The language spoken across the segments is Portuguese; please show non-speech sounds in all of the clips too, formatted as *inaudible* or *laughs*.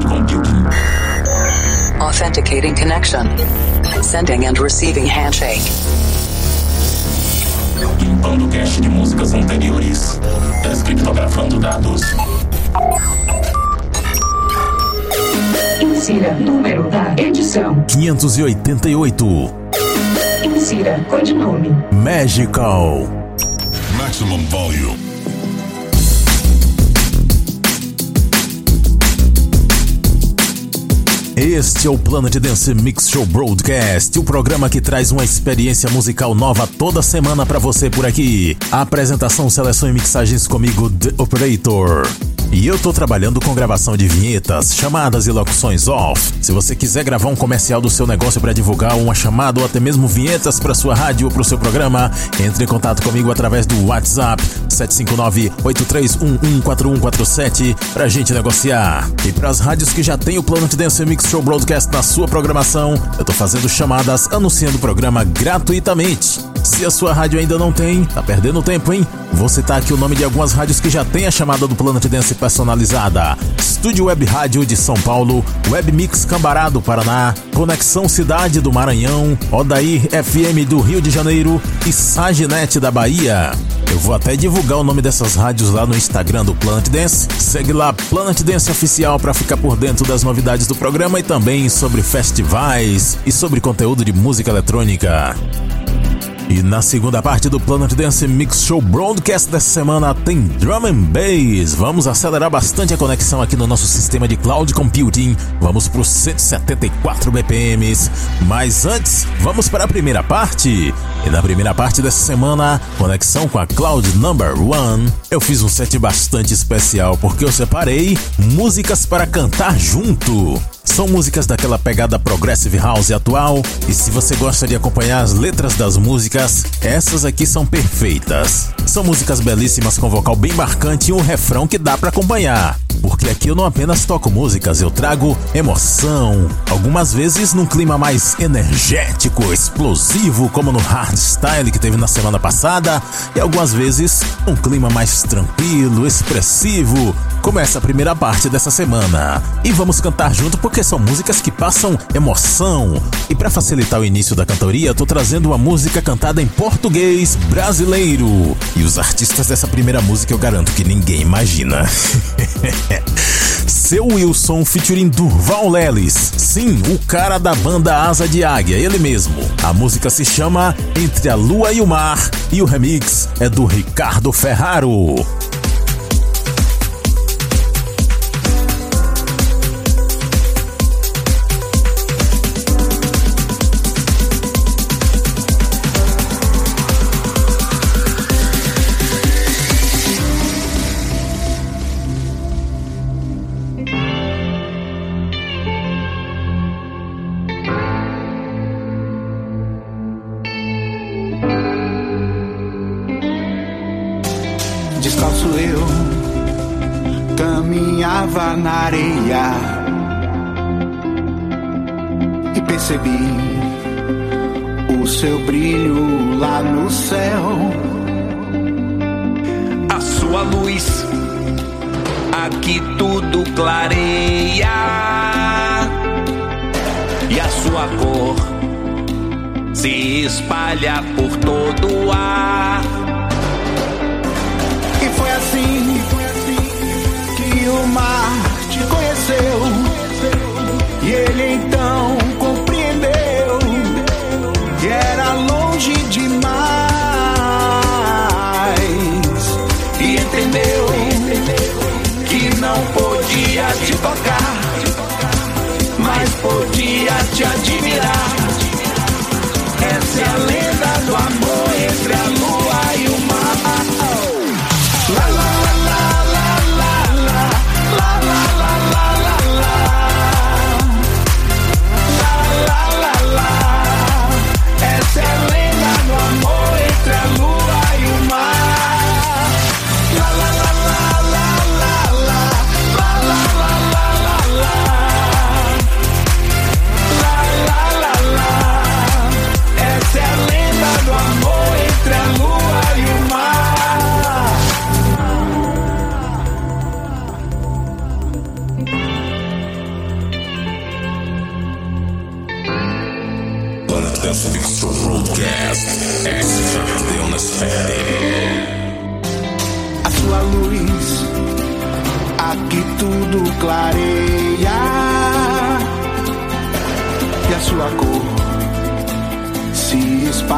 cloud computing. Authenticating connection. Sending and receiving handshake. Limpando cache de músicas anteriores. Descriptografando dados. Insira número da edição. 588. Insira codinome. Magical. Maximum volume. Este é o Planet Dance Mix Show Broadcast, o programa que traz uma experiência musical nova toda semana para você por aqui. A apresentação, seleção e mixagens comigo, The Operator. E eu tô trabalhando com gravação de vinhetas, chamadas e locuções off. Se você quiser gravar um comercial do seu negócio para divulgar uma chamada ou até mesmo vinhetas para sua rádio ou para o seu programa, entre em contato comigo através do WhatsApp 759-8311-4147 pra gente negociar. E para as rádios que já tem o Planet Dance Mix Show Broadcast na sua programação, eu tô fazendo chamadas anunciando o programa gratuitamente. Se a sua rádio ainda não tem, tá perdendo tempo, hein? Vou citar aqui o nome de algumas rádios que já tem a chamada do Planet Dance personalizada. Estúdio Web Rádio de São Paulo, Web Mix Cambará do Paraná, Conexão Cidade do Maranhão, Odair FM do Rio de Janeiro e Saginet da Bahia. Eu vou até divulgar o nome dessas rádios lá no Instagram do Planet Dance. Segue lá Planet Dance Oficial para ficar por dentro das novidades do programa e também sobre festivais e sobre conteúdo de música eletrônica. E na segunda parte do Planet Dance Mix Show Broadcast dessa semana tem Drum and Bass. Vamos acelerar bastante a conexão aqui no nosso sistema de cloud computing. Vamos para os 174 BPMs. Mas antes, vamos para a primeira parte. E na primeira parte dessa semana, conexão com a Cloud Number One. Eu fiz um set bastante especial porque eu separei músicas para cantar junto. São músicas daquela pegada progressive house atual, e se você gosta de acompanhar as letras das músicas, essas aqui são perfeitas. São músicas belíssimas com vocal bem marcante e um refrão que dá para acompanhar. Porque aqui eu não apenas toco músicas, eu trago emoção. Algumas vezes num clima mais energético, explosivo, como no hardstyle que teve na semana passada, e algumas vezes um clima mais tranquilo, expressivo, como essa primeira parte dessa semana. E vamos cantar junto porque são músicas que passam emoção. E para facilitar o início da cantoria, tô trazendo uma música cantada em português brasileiro. E os artistas dessa primeira música eu garanto que ninguém imagina. *laughs* Seu Wilson featuring Durval Lelis. Sim, o cara da banda Asa de Águia, ele mesmo. A música se chama Entre a Lua e o Mar e o remix é do Ricardo Ferraro. Percebi o seu brilho lá no céu. A sua luz aqui tudo clareia e a sua cor se espalha por todo o ar. E foi assim que o mar te conheceu. E ele então te tocar, mas podia te admirar. Essa é a lenda do amor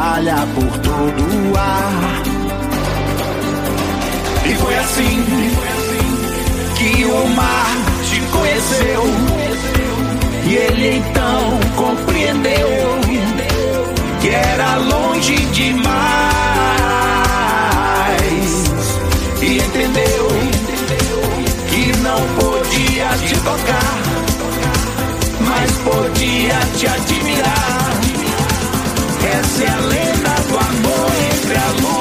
espalha por todo o ar. E foi assim que o mar te conheceu. E ele então compreendeu que era longe demais. E entendeu que não podia te tocar, mas podia te admirar se é lenda do amor entre a luz.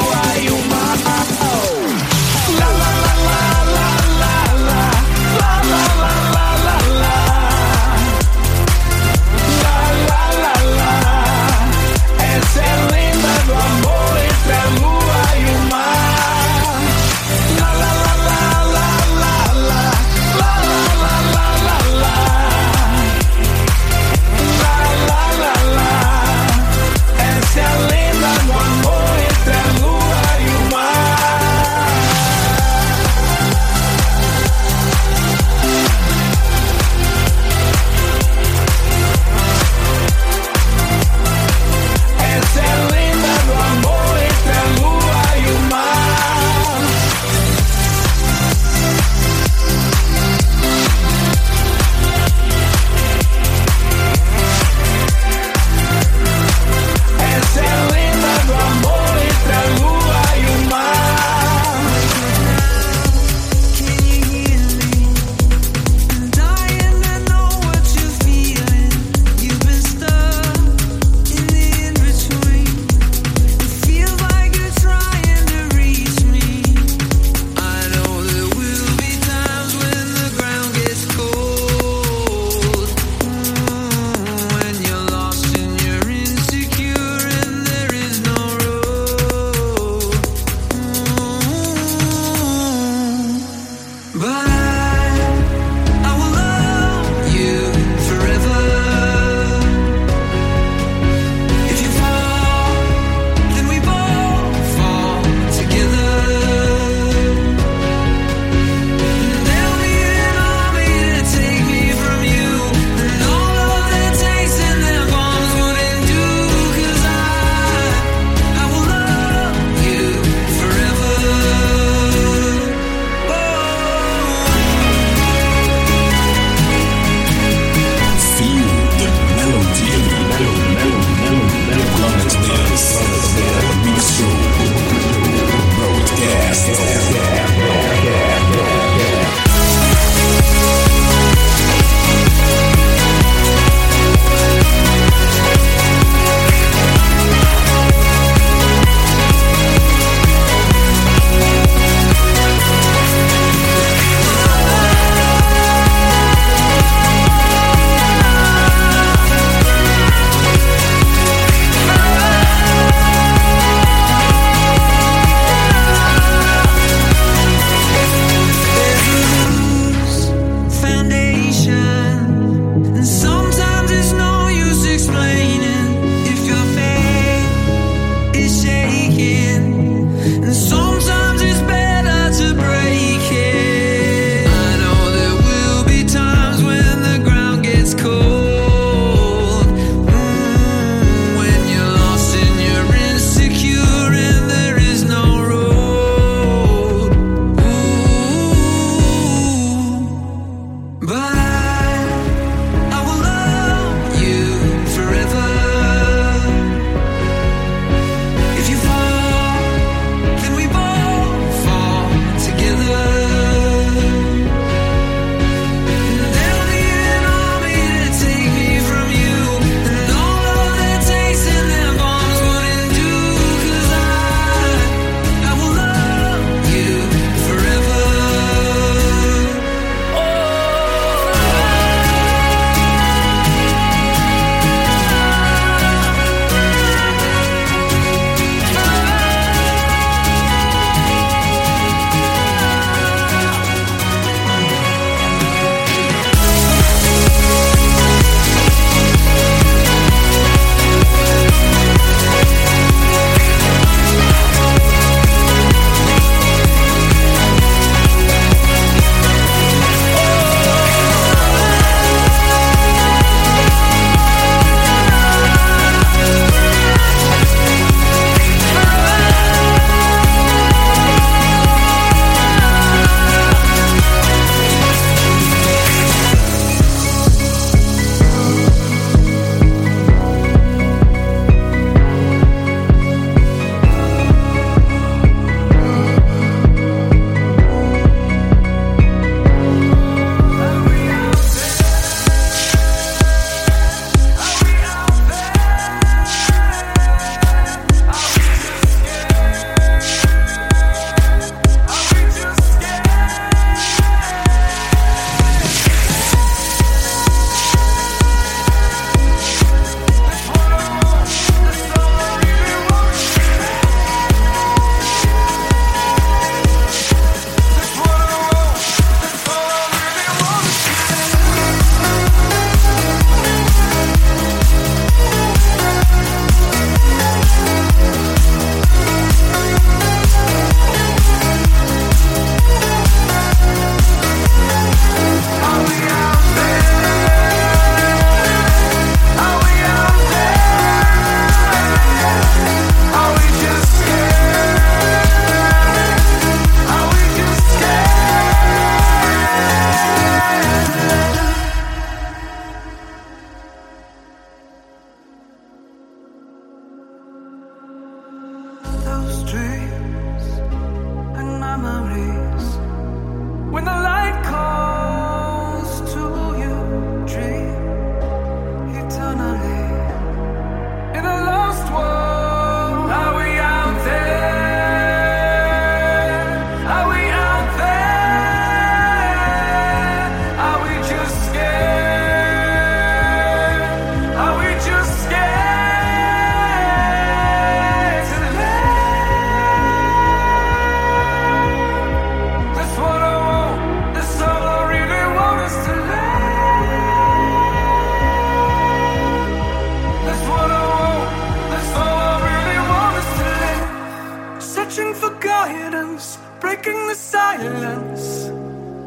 breaking the silence.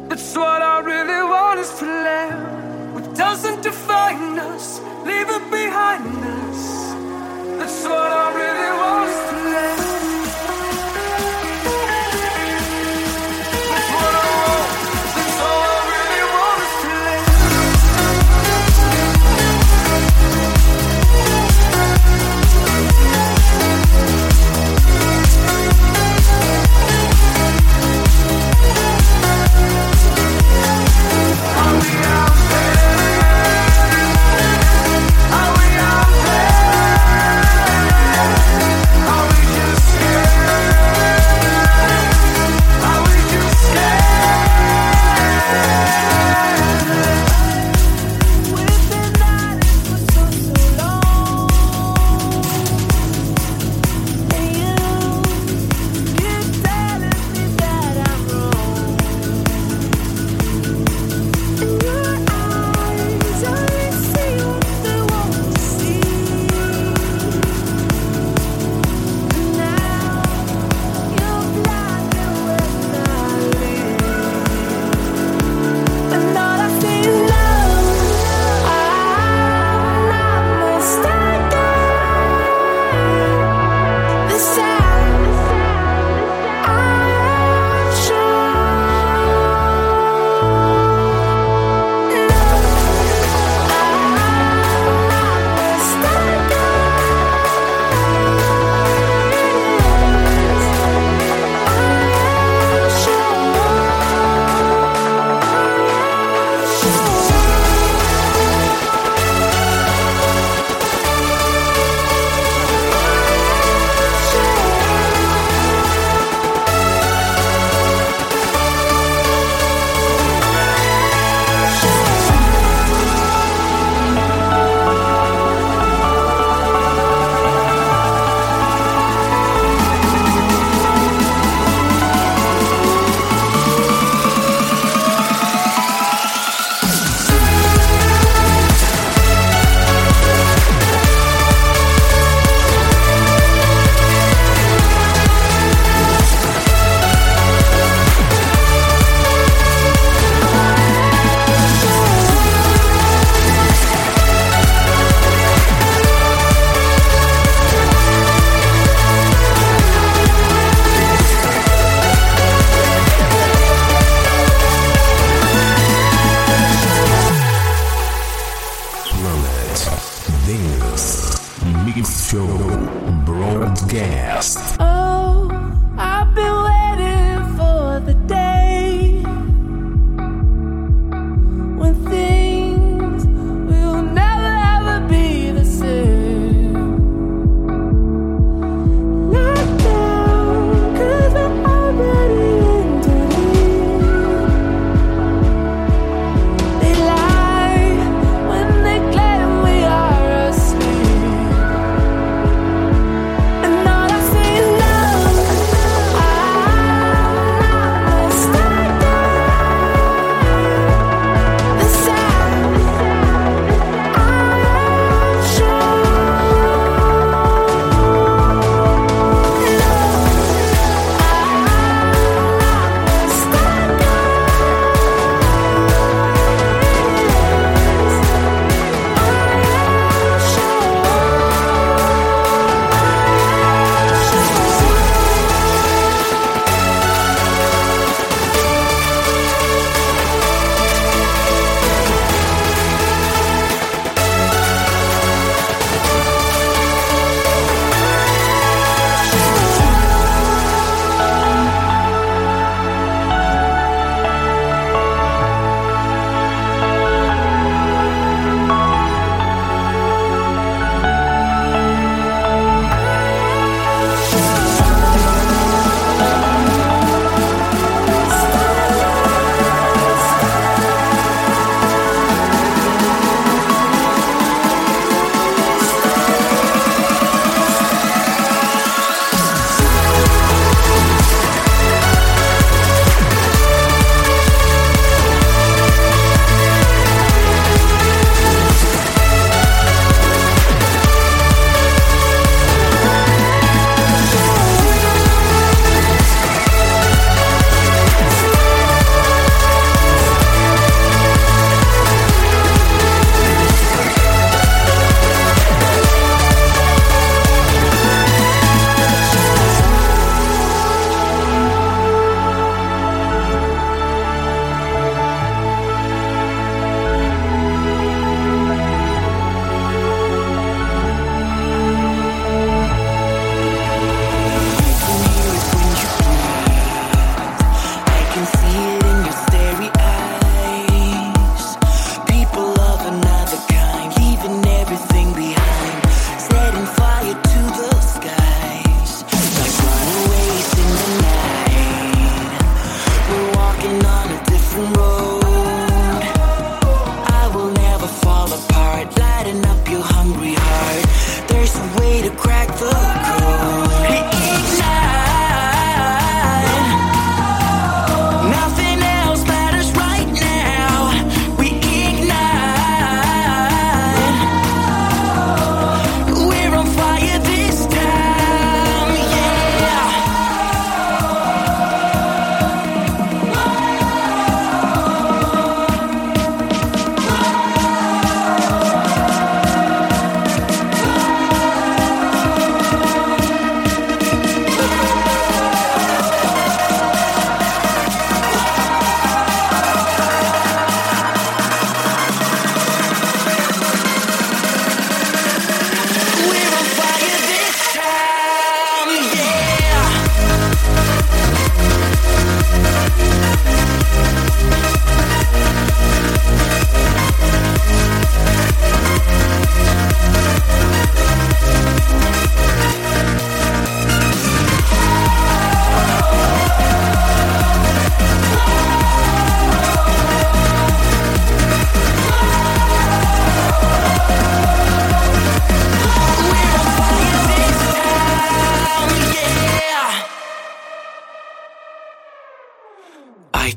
That's what I really want is to live. What doesn't define us, leave it behind us. That's what I really want is to live.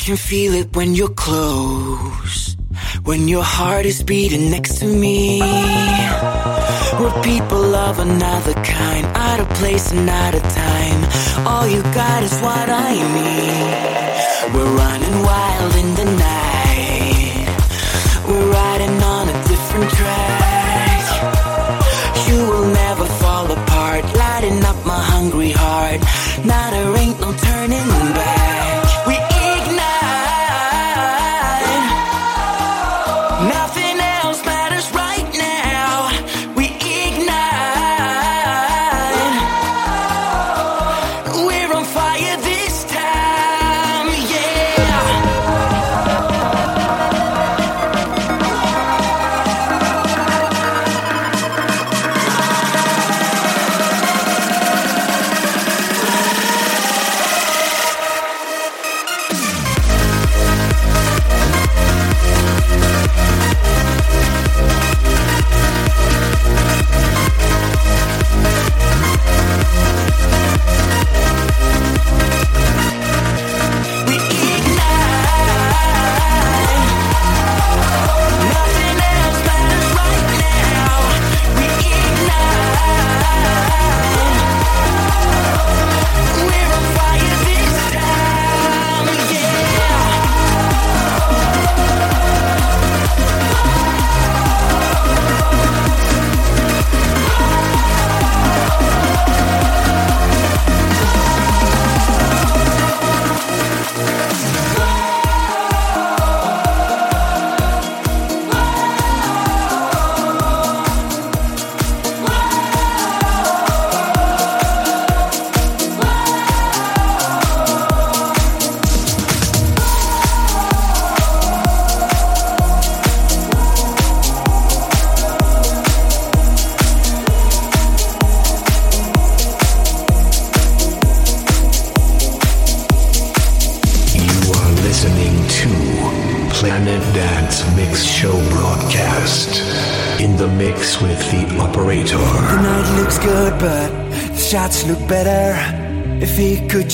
Can feel it when you're close. When your heart is beating next to me. We're people of another kind. Out of place and out of time. All you got is what I need. We're running wild in the night.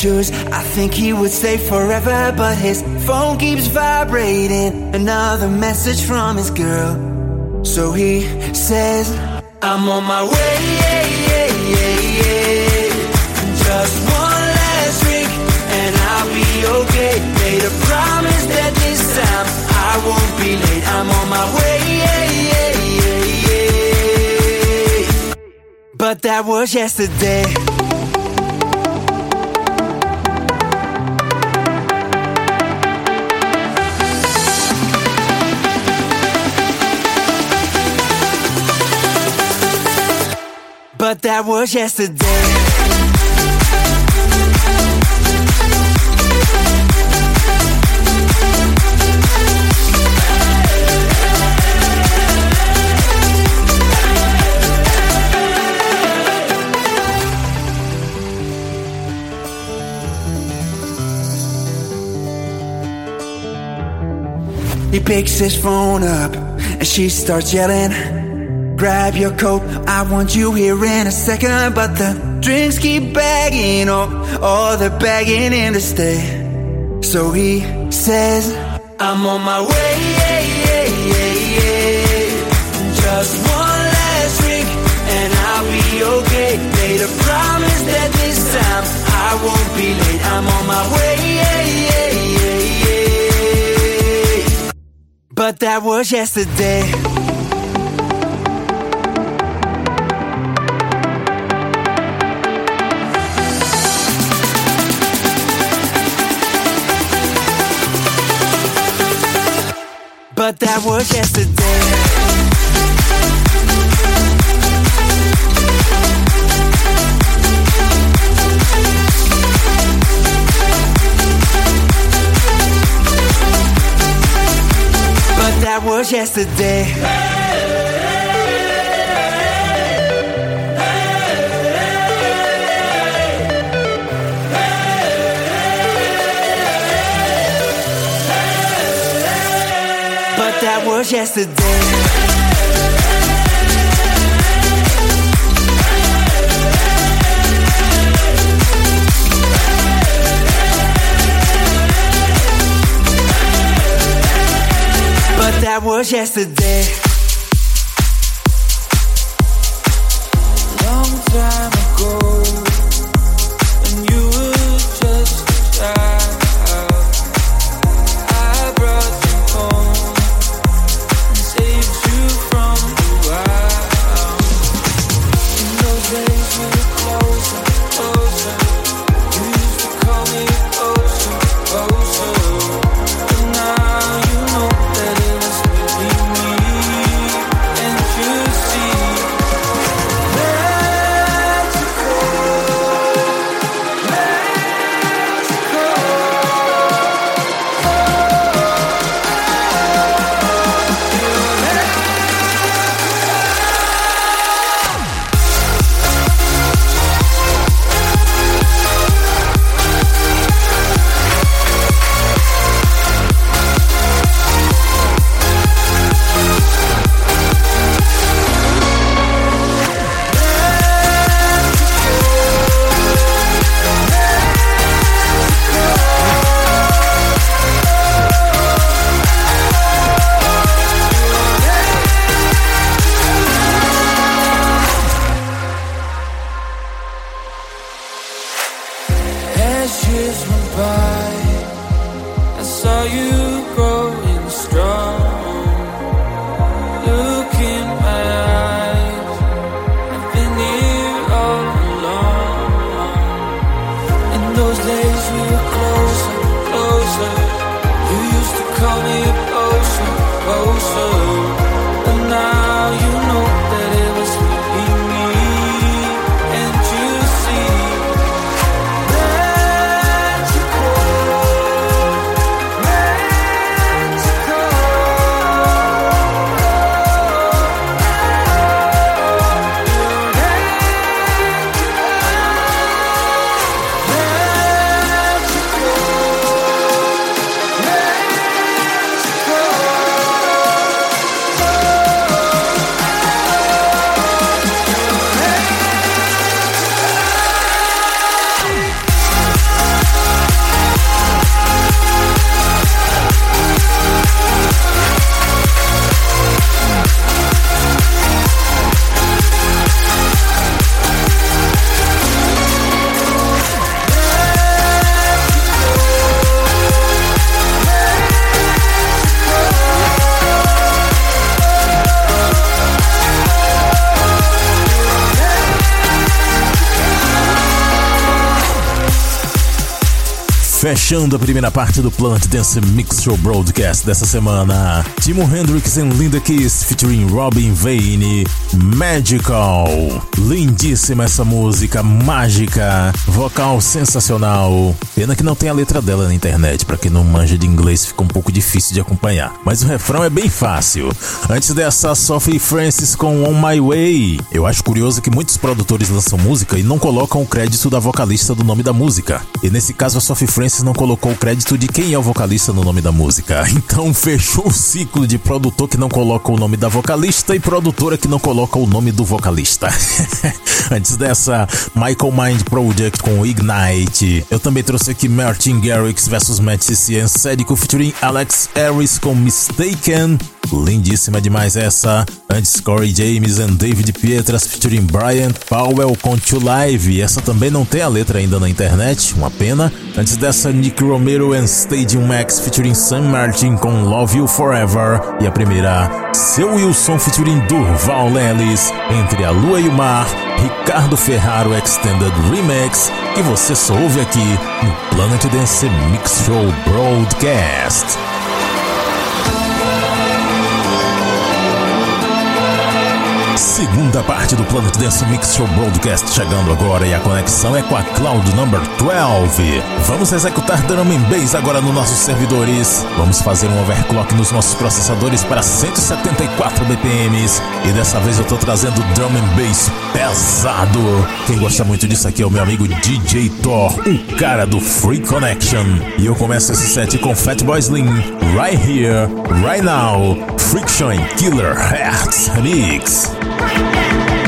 Choose, I think he would stay forever. But his phone keeps vibrating. Another message from his girl. So he says, I'm on my way. Just one last drink, and I'll be okay. Made a promise that this time I won't be late. I'm on my way. But that was yesterday. That was yesterday. He picks his phone up and she starts yelling. Grab your coat, I want you here in a second. But the drinks keep bagging, oh, oh, they're begging him to stay. So he says, I'm on my way. Just one last drink and I'll be okay. Made a promise that this time I won't be late. I'm on my way. But that was yesterday. That was yesterday. But that was yesterday. was yesterday. that was yesterday Fechando a primeira parte do Planet Dance Mix Show Broadcast dessa semana, Timo Hendrix e Linda Kiss featuring Robin Vane, Magical. Lindíssima essa música, mágica, vocal sensacional. Pena que não tem a letra dela na internet, pra quem não manja de inglês fica um pouco difícil de acompanhar. Mas o refrão é bem fácil. Antes dessa, Sophie Francis com On My Way. Eu acho curioso que muitos produtores lançam música e não colocam o crédito da vocalista do nome da música. E nesse caso a Sophie Francis não colocou o crédito de quem é o vocalista no nome da música. *laughs* Então fechou o ciclo de produtor que não coloca o nome da vocalista e produtora que não coloca o nome do vocalista. *laughs* Antes dessa, Michael Mind Project com Ignite. Eu também trouxe aqui Martin Garrix vs Matt CCN Sédico featuring Alex Harris com Mistaken. Lindíssima demais essa. Antes Corey James and David Pietras featuring Brian Powell com To Live. Essa também não tem a letra ainda na internet, uma pena. Antes dessa, Nick Romero and Stadium Max featuring Sam Martin com Love You Forever. E a primeira, Seu Wilson featuring Durval Lelis. Entre a Lua e o Mar, Ricardo Ferraro Extended Remix. Que você só ouve aqui no Planet Dance Mix Show Broadcast. Segunda parte do Planet Dance Mix Show Broadcast chegando agora e a conexão é com a Cloud Number 12. Vamos executar drum and bass agora nos nossos servidores. Vamos fazer um overclock nos nossos processadores para 174 BPMs. E dessa vez eu tô trazendo drum and bass pesado. Quem gosta muito disso aqui é o meu amigo DJ Thor, o cara do Free Connection. E eu começo esse set com Fatboy Slim, Right Here, Right Now, Friction Killer Hearts Remix.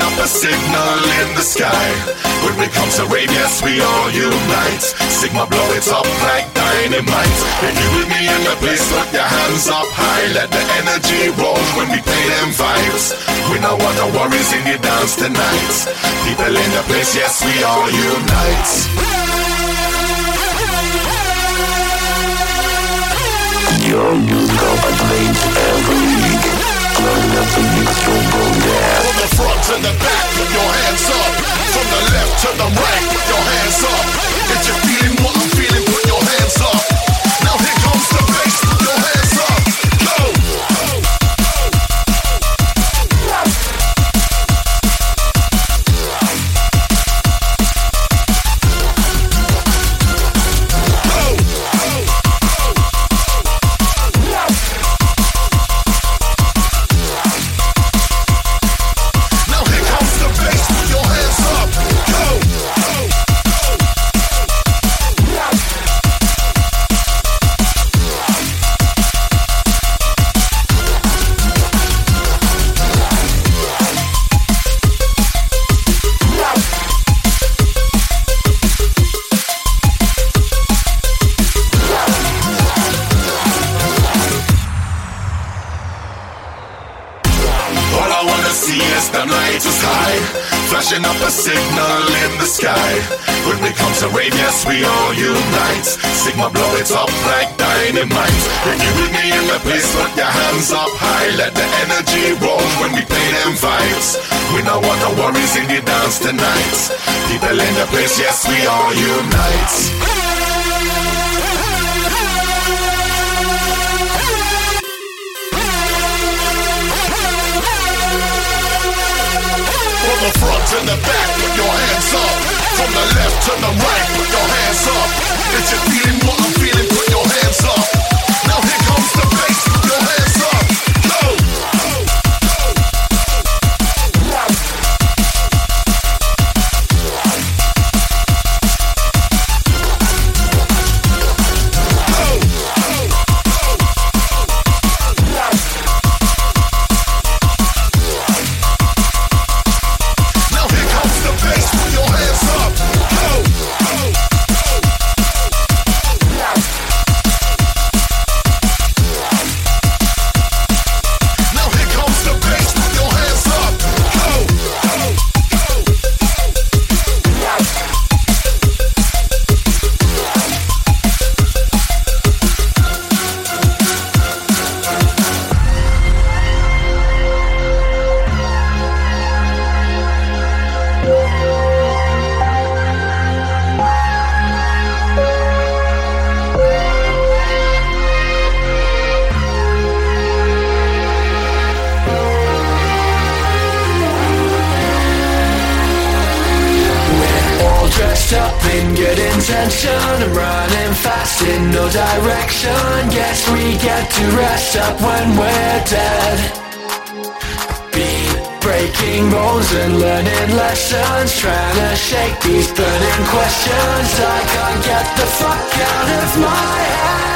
Up a signal in the sky. When we come to rave, yes, we all unite. Sigma blow it up like dynamite. If you with me in the place, put your hands up high. Let the energy roll when we play them vibes. We know what the worries in the dance tonight. People in the place, yes, we all unite. Your musical advance every From the front to the back, your hands up. From the left to the right, your hands up. If you're feeling what I'm feeling, put your hands up. Sigma blow it up like dynamite. If you with me in the place, put your hands up high. Let the energy roll when we play them vibes. We know what the worries in the dance tonight. People in the place, yes, we all unite. The front to the back, put your hands up. From the left to the right, put your hands up. If you're feeling what I'm feeling, put your hands up. Now here to rest up when we're dead. Been breaking bones and learning lessons Trying to shake these burning questions. I can't get the fuck out of my head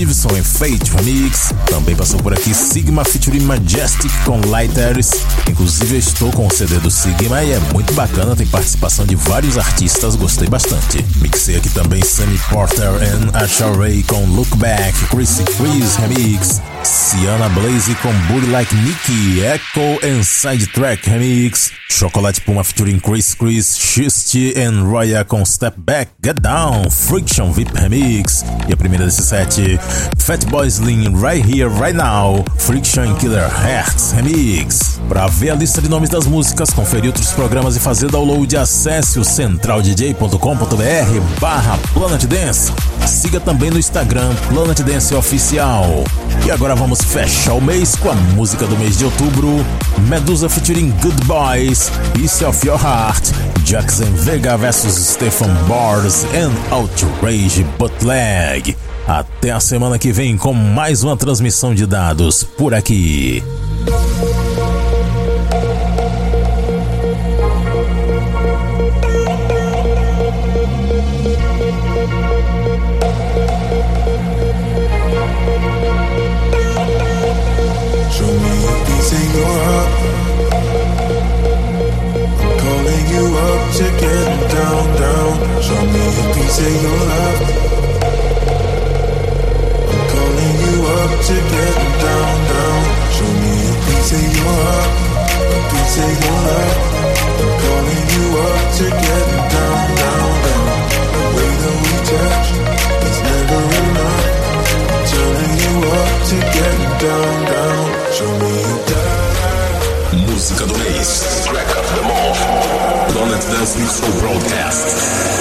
Stevenson em Fate Remix. Também passou por aqui Sigma featuring Majestic com Lighters. Inclusive, estou com o CD do Sigma e é muito bacana, tem participação de vários artistas, gostei bastante. Mixei aqui também Sammy Porter and Asha Ray com Look Back, Chrissy Chris Remix, Sienna Blaze com Booty Like Nicky, Echo and Sidetrack Remix, Chocolate Puma featuring Chris Chris, Shist and Roya com Step Back, Get Down, Friction VIP Remix, e a primeira desse set, Fatboy Slim Right Here Right Now, Friction Killer Hearts Remix. Para ver a lista de nomes das músicas, conferir outros programas e fazer download, acesse o centraldj.com.br barra Planet Dance. Siga também no Instagram Planet Dance Oficial. E agora vamos fechar o mês com a música do mês de outubro, Medusa featuring Good Boys, East of Your Heart, Jackson Vega vs Stephen Bars and Outrage Bootleg. Até a semana que vem com mais uma transmissão de dados por aqui. To get down, down. Show me a piece of your love. I'm calling you up to get down, down. Show me a piece of your heart, a piece of your love. Dance Mix Show Broadcast.